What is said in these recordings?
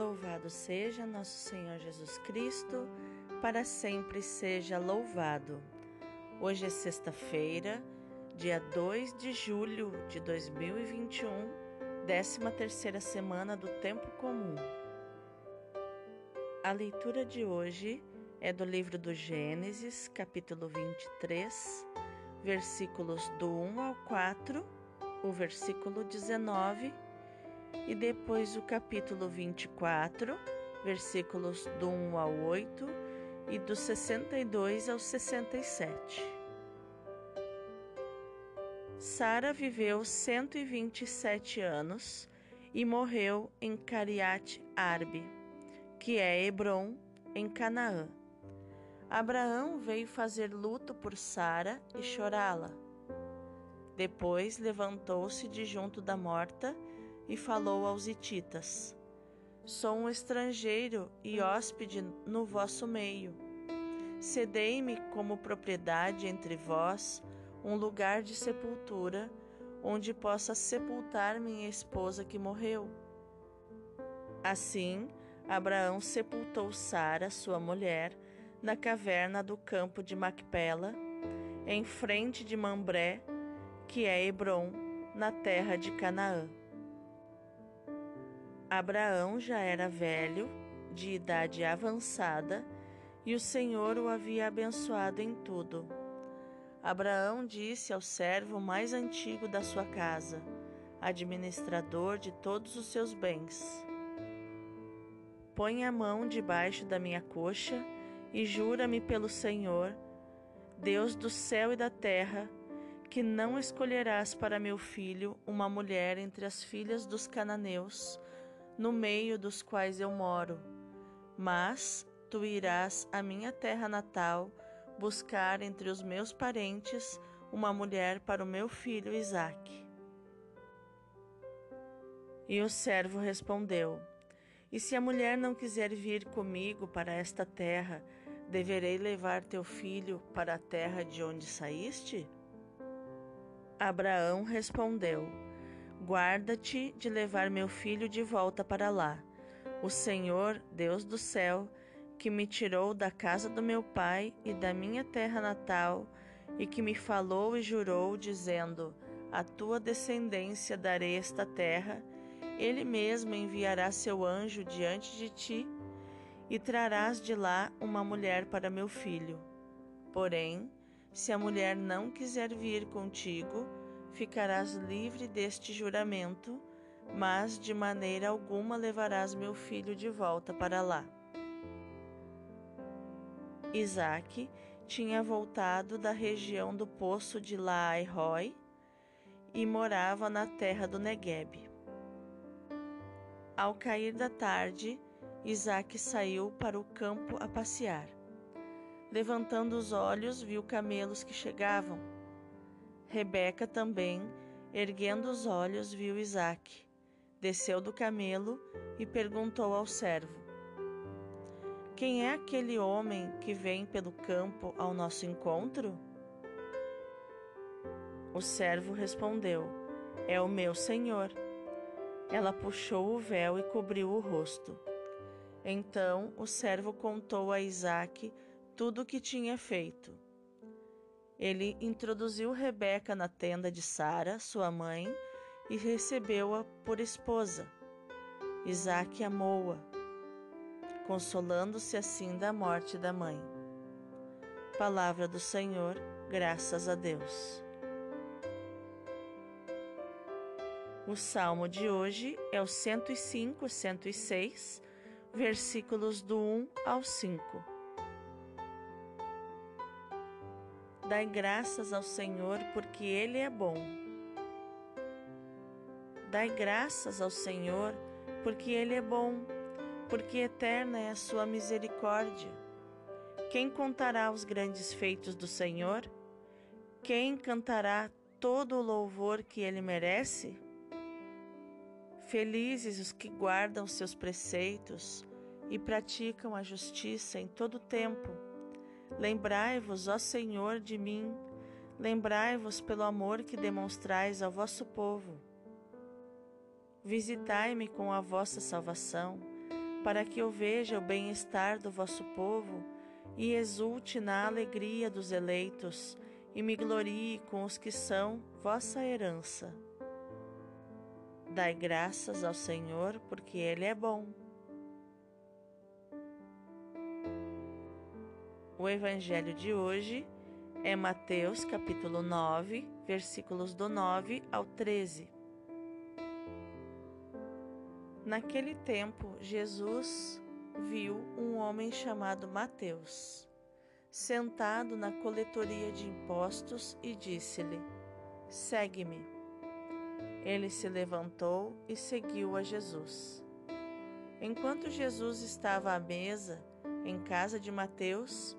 Louvado seja nosso Senhor Jesus Cristo, para sempre seja louvado. Hoje é sexta-feira, dia 2 de julho de 2021, 13 terceira semana do Tempo Comum. A leitura de hoje é do livro do Gênesis, capítulo 23, versículos do 1 ao 4, o versículo 19 e depois o capítulo 24, versículos do 1 ao 8 e do 62 ao 67. Sara viveu 127 anos e morreu em Cariate Arbe, que é Hebron, em Canaã. Abraão veio fazer luto por Sara e chorá-la. Depois levantou-se de junto da morta e falou aos hititas: Sou um estrangeiro e hóspede no vosso meio. Cedei-me como propriedade entre vós um lugar de sepultura, onde possa sepultar minha esposa que morreu. Assim, Abraão sepultou Sara, sua mulher, na caverna do campo de Macpela, em frente de Mambré, que é Hebron, na terra de Canaã. Abraão já era velho, de idade avançada, e o Senhor o havia abençoado em tudo. Abraão disse ao servo mais antigo da sua casa, administrador de todos os seus bens: Põe a mão debaixo da minha coxa e jura-me pelo Senhor, Deus do céu e da terra, que não escolherás para meu filho uma mulher entre as filhas dos cananeus no meio dos quais eu moro. Mas tu irás à minha terra natal buscar entre os meus parentes uma mulher para o meu filho Isaque. E o servo respondeu: E se a mulher não quiser vir comigo para esta terra, deverei levar teu filho para a terra de onde saíste? Abraão respondeu: Guarda-te de levar meu filho de volta para lá. O Senhor, Deus do céu, que me tirou da casa do meu pai e da minha terra natal, e que me falou e jurou, dizendo: A tua descendência darei esta terra, ele mesmo enviará seu anjo diante de ti, e trarás de lá uma mulher para meu filho. Porém, se a mulher não quiser vir contigo, ficarás livre deste juramento, mas de maneira alguma levarás meu filho de volta para lá. Isaac tinha voltado da região do poço de Laai-Roi e morava na terra do Negueb. Ao cair da tarde, Isaac saiu para o campo a passear. Levantando os olhos, viu camelos que chegavam Rebeca também, erguendo os olhos, viu Isaque. Desceu do camelo e perguntou ao servo: Quem é aquele homem que vem pelo campo ao nosso encontro? O servo respondeu: É o meu senhor. Ela puxou o véu e cobriu o rosto. Então o servo contou a Isaque tudo o que tinha feito. Ele introduziu Rebeca na tenda de Sara, sua mãe, e recebeu-a por esposa. Isaac amou-a, consolando-se assim da morte da mãe. Palavra do Senhor, graças a Deus. O salmo de hoje é o 105, 106, versículos do 1 ao 5. Dai graças ao Senhor, porque Ele é bom. Dai graças ao Senhor, porque Ele é bom, porque eterna é a sua misericórdia. Quem contará os grandes feitos do Senhor? Quem cantará todo o louvor que Ele merece? Felizes os que guardam seus preceitos e praticam a justiça em todo o tempo. Lembrai-vos, ó Senhor, de mim, lembrai-vos pelo amor que demonstrais ao vosso povo. Visitai-me com a vossa salvação, para que eu veja o bem-estar do vosso povo e exulte na alegria dos eleitos e me glorie com os que são vossa herança. Dai graças ao Senhor, porque Ele é bom. O Evangelho de hoje é Mateus capítulo 9, versículos do 9 ao 13. Naquele tempo, Jesus viu um homem chamado Mateus, sentado na coletoria de impostos e disse-lhe: Segue-me. Ele se levantou e seguiu a Jesus. Enquanto Jesus estava à mesa, em casa de Mateus,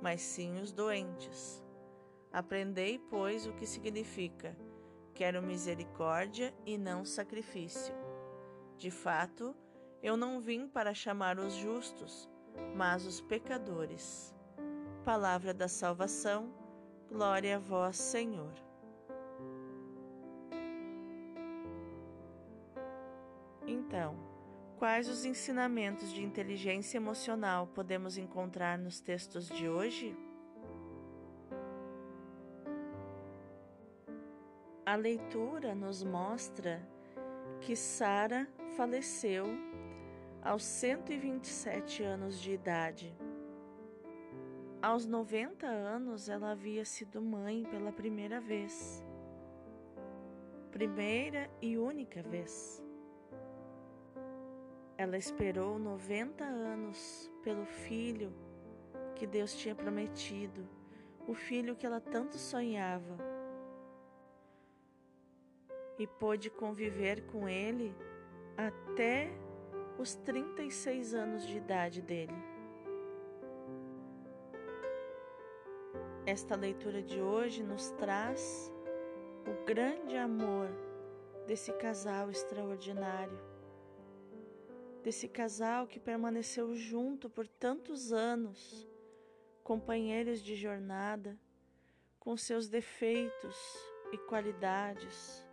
mas sim os doentes. Aprendei, pois, o que significa: quero misericórdia e não sacrifício. De fato, eu não vim para chamar os justos, mas os pecadores. Palavra da salvação, glória a vós, Senhor. Então, quais os ensinamentos de inteligência emocional podemos encontrar nos textos de hoje? A leitura nos mostra que Sara faleceu aos 127 anos de idade. Aos 90 anos, ela havia sido mãe pela primeira vez. Primeira e única vez. Ela esperou 90 anos pelo filho que Deus tinha prometido, o filho que ela tanto sonhava. E pôde conviver com ele até os 36 anos de idade dele. Esta leitura de hoje nos traz o grande amor desse casal extraordinário, desse casal que permaneceu junto por tantos anos, companheiros de jornada, com seus defeitos e qualidades.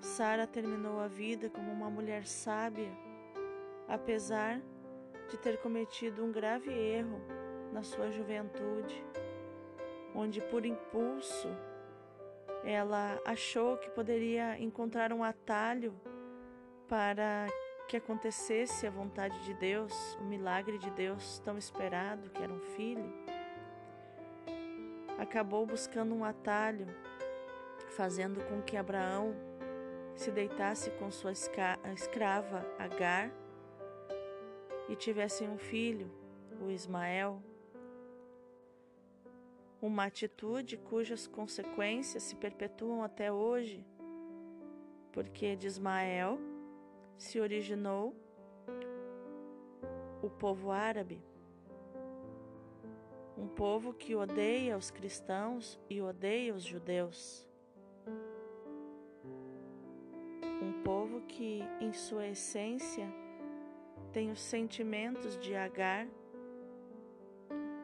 Sara terminou a vida como uma mulher sábia, apesar de ter cometido um grave erro na sua juventude, onde por impulso ela achou que poderia encontrar um atalho para que acontecesse a vontade de Deus, o milagre de Deus tão esperado, que era um filho. Acabou buscando um atalho, fazendo com que Abraão se deitasse com sua escrava Agar e tivessem um filho, o Ismael. Uma atitude cujas consequências se perpetuam até hoje, porque de Ismael se originou o povo árabe, um povo que odeia os cristãos e odeia os judeus. povo que, em sua essência, tem os sentimentos de Agar,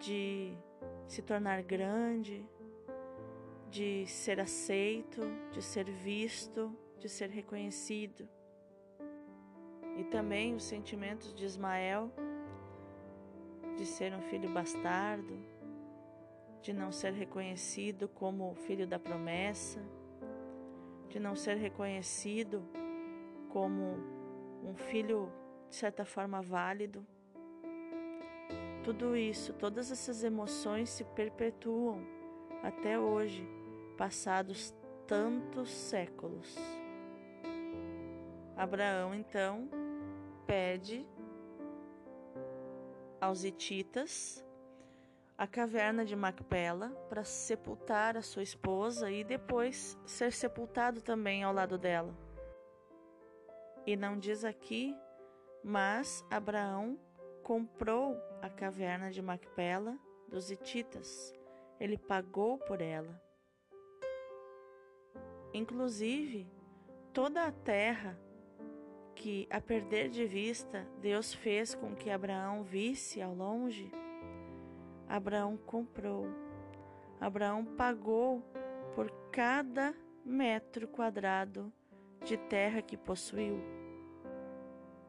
de se tornar grande, de ser aceito, de ser visto, de ser reconhecido. E também os sentimentos de Ismael, de ser um filho bastardo, de não ser reconhecido como filho da promessa, de não ser reconhecido como um filho, de certa forma, válido. Tudo isso, todas essas emoções se perpetuam até hoje, passados tantos séculos. Abraão então pede aos hititas a caverna de Macpela para sepultar a sua esposa e depois ser sepultado também ao lado dela. E não diz aqui, Mas Abraão comprou a caverna de Macpela dos Hititas. Ele pagou por ela. Inclusive, toda a terra que, a perder de vista, Deus fez com que Abraão visse ao longe, Abraão comprou. Abraão pagou por cada metro quadrado de terra que possuiu,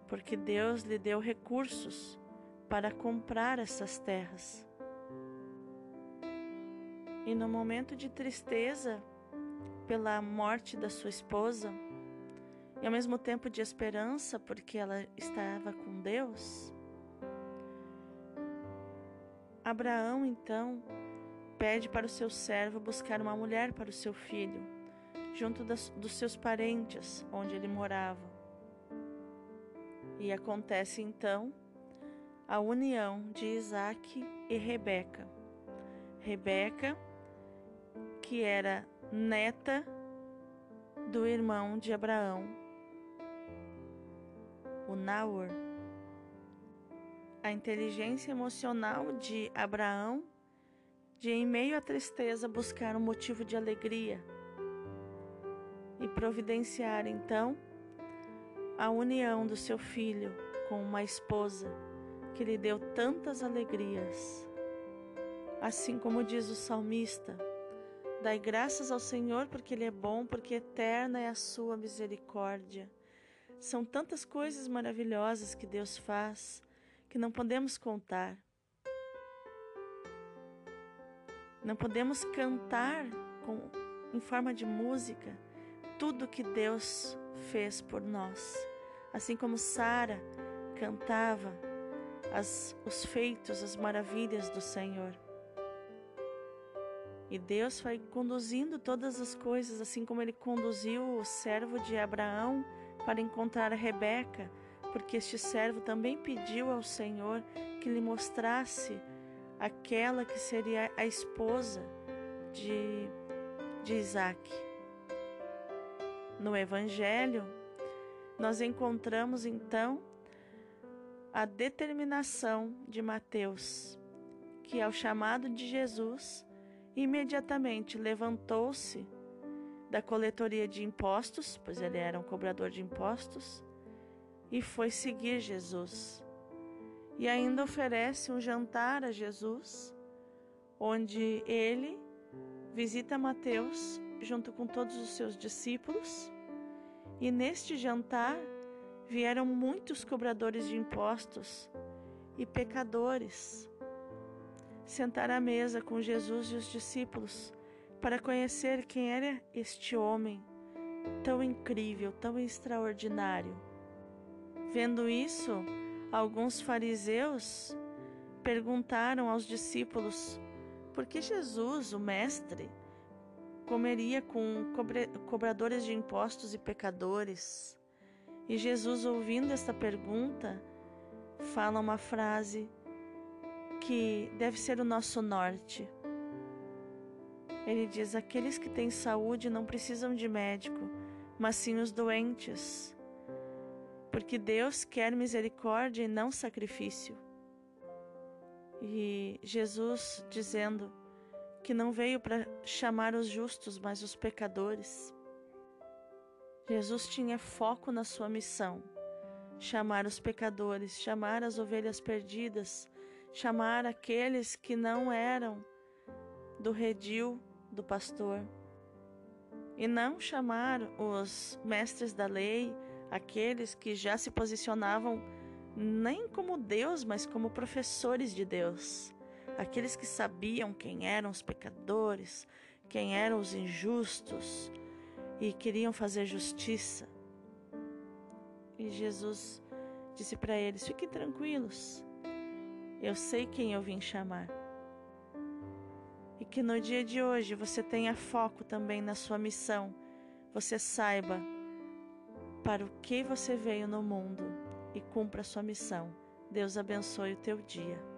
porque Deus lhe deu recursos para comprar essas terras. E no momento de tristeza pela morte da sua esposa, e ao mesmo tempo de esperança, porque ela estava com Deus, Abraão então pede para o seu servo buscar uma mulher para o seu filho, junto das, dos seus parentes, onde ele morava. E acontece então a união de Isaac e Rebeca. Rebeca, que era neta do irmão de Abraão, o Naor. A inteligência emocional de Abraão de em meio à tristeza buscar um motivo de alegria e providenciar então a união do seu filho com uma esposa que lhe deu tantas alegrias. Assim como diz o salmista: Dai graças ao Senhor porque Ele é bom, porque eterna é a sua misericórdia. São tantas coisas maravilhosas que Deus faz que não podemos contar. Não podemos cantar com, em forma de música tudo que Deus fez por nós. Assim como Sara cantava as, os feitos, as maravilhas do Senhor. E Deus foi conduzindo todas as coisas, assim como ele conduziu o servo de Abraão para encontrar Rebeca, porque este servo também pediu ao Senhor que lhe mostrasse aquela que seria a esposa de, de Isaac. No Evangelho, nós encontramos então a determinação de Mateus, que ao chamado de Jesus, imediatamente levantou-se da coletoria de impostos, pois ele era um cobrador de impostos, e foi seguir Jesus. E ainda oferece um jantar a Jesus, onde ele visita Mateus junto com todos os seus discípulos, e neste jantar vieram muitos cobradores de impostos e pecadores sentar à mesa com Jesus e os discípulos para conhecer quem era este homem tão incrível, tão extraordinário. Vendo isso, alguns fariseus perguntaram aos discípulos por que Jesus, o Mestre, comeria com cobradores de impostos e pecadores. E Jesus, ouvindo esta pergunta, fala uma frase que deve ser o nosso norte. Ele diz: Aqueles que têm saúde não precisam de médico, mas sim os doentes. Porque Deus quer misericórdia e não sacrifício. E Jesus dizendo que não veio para chamar os justos, mas os pecadores. Jesus tinha foco na sua missão: chamar os pecadores, chamar as ovelhas perdidas, chamar aqueles que não eram do redil do pastor, e não chamar os mestres da lei, aqueles que já se posicionavam nem como Deus, mas como professores de Deus, aqueles que sabiam quem eram os pecadores, quem eram os injustos, e queriam fazer justiça. E Jesus disse para eles: Fiquem tranquilos, eu sei quem eu vim chamar. Que no dia de hoje você tenha foco também na sua missão, você saiba para o que você veio no mundo e cumpra a sua missão. Deus abençoe o teu dia.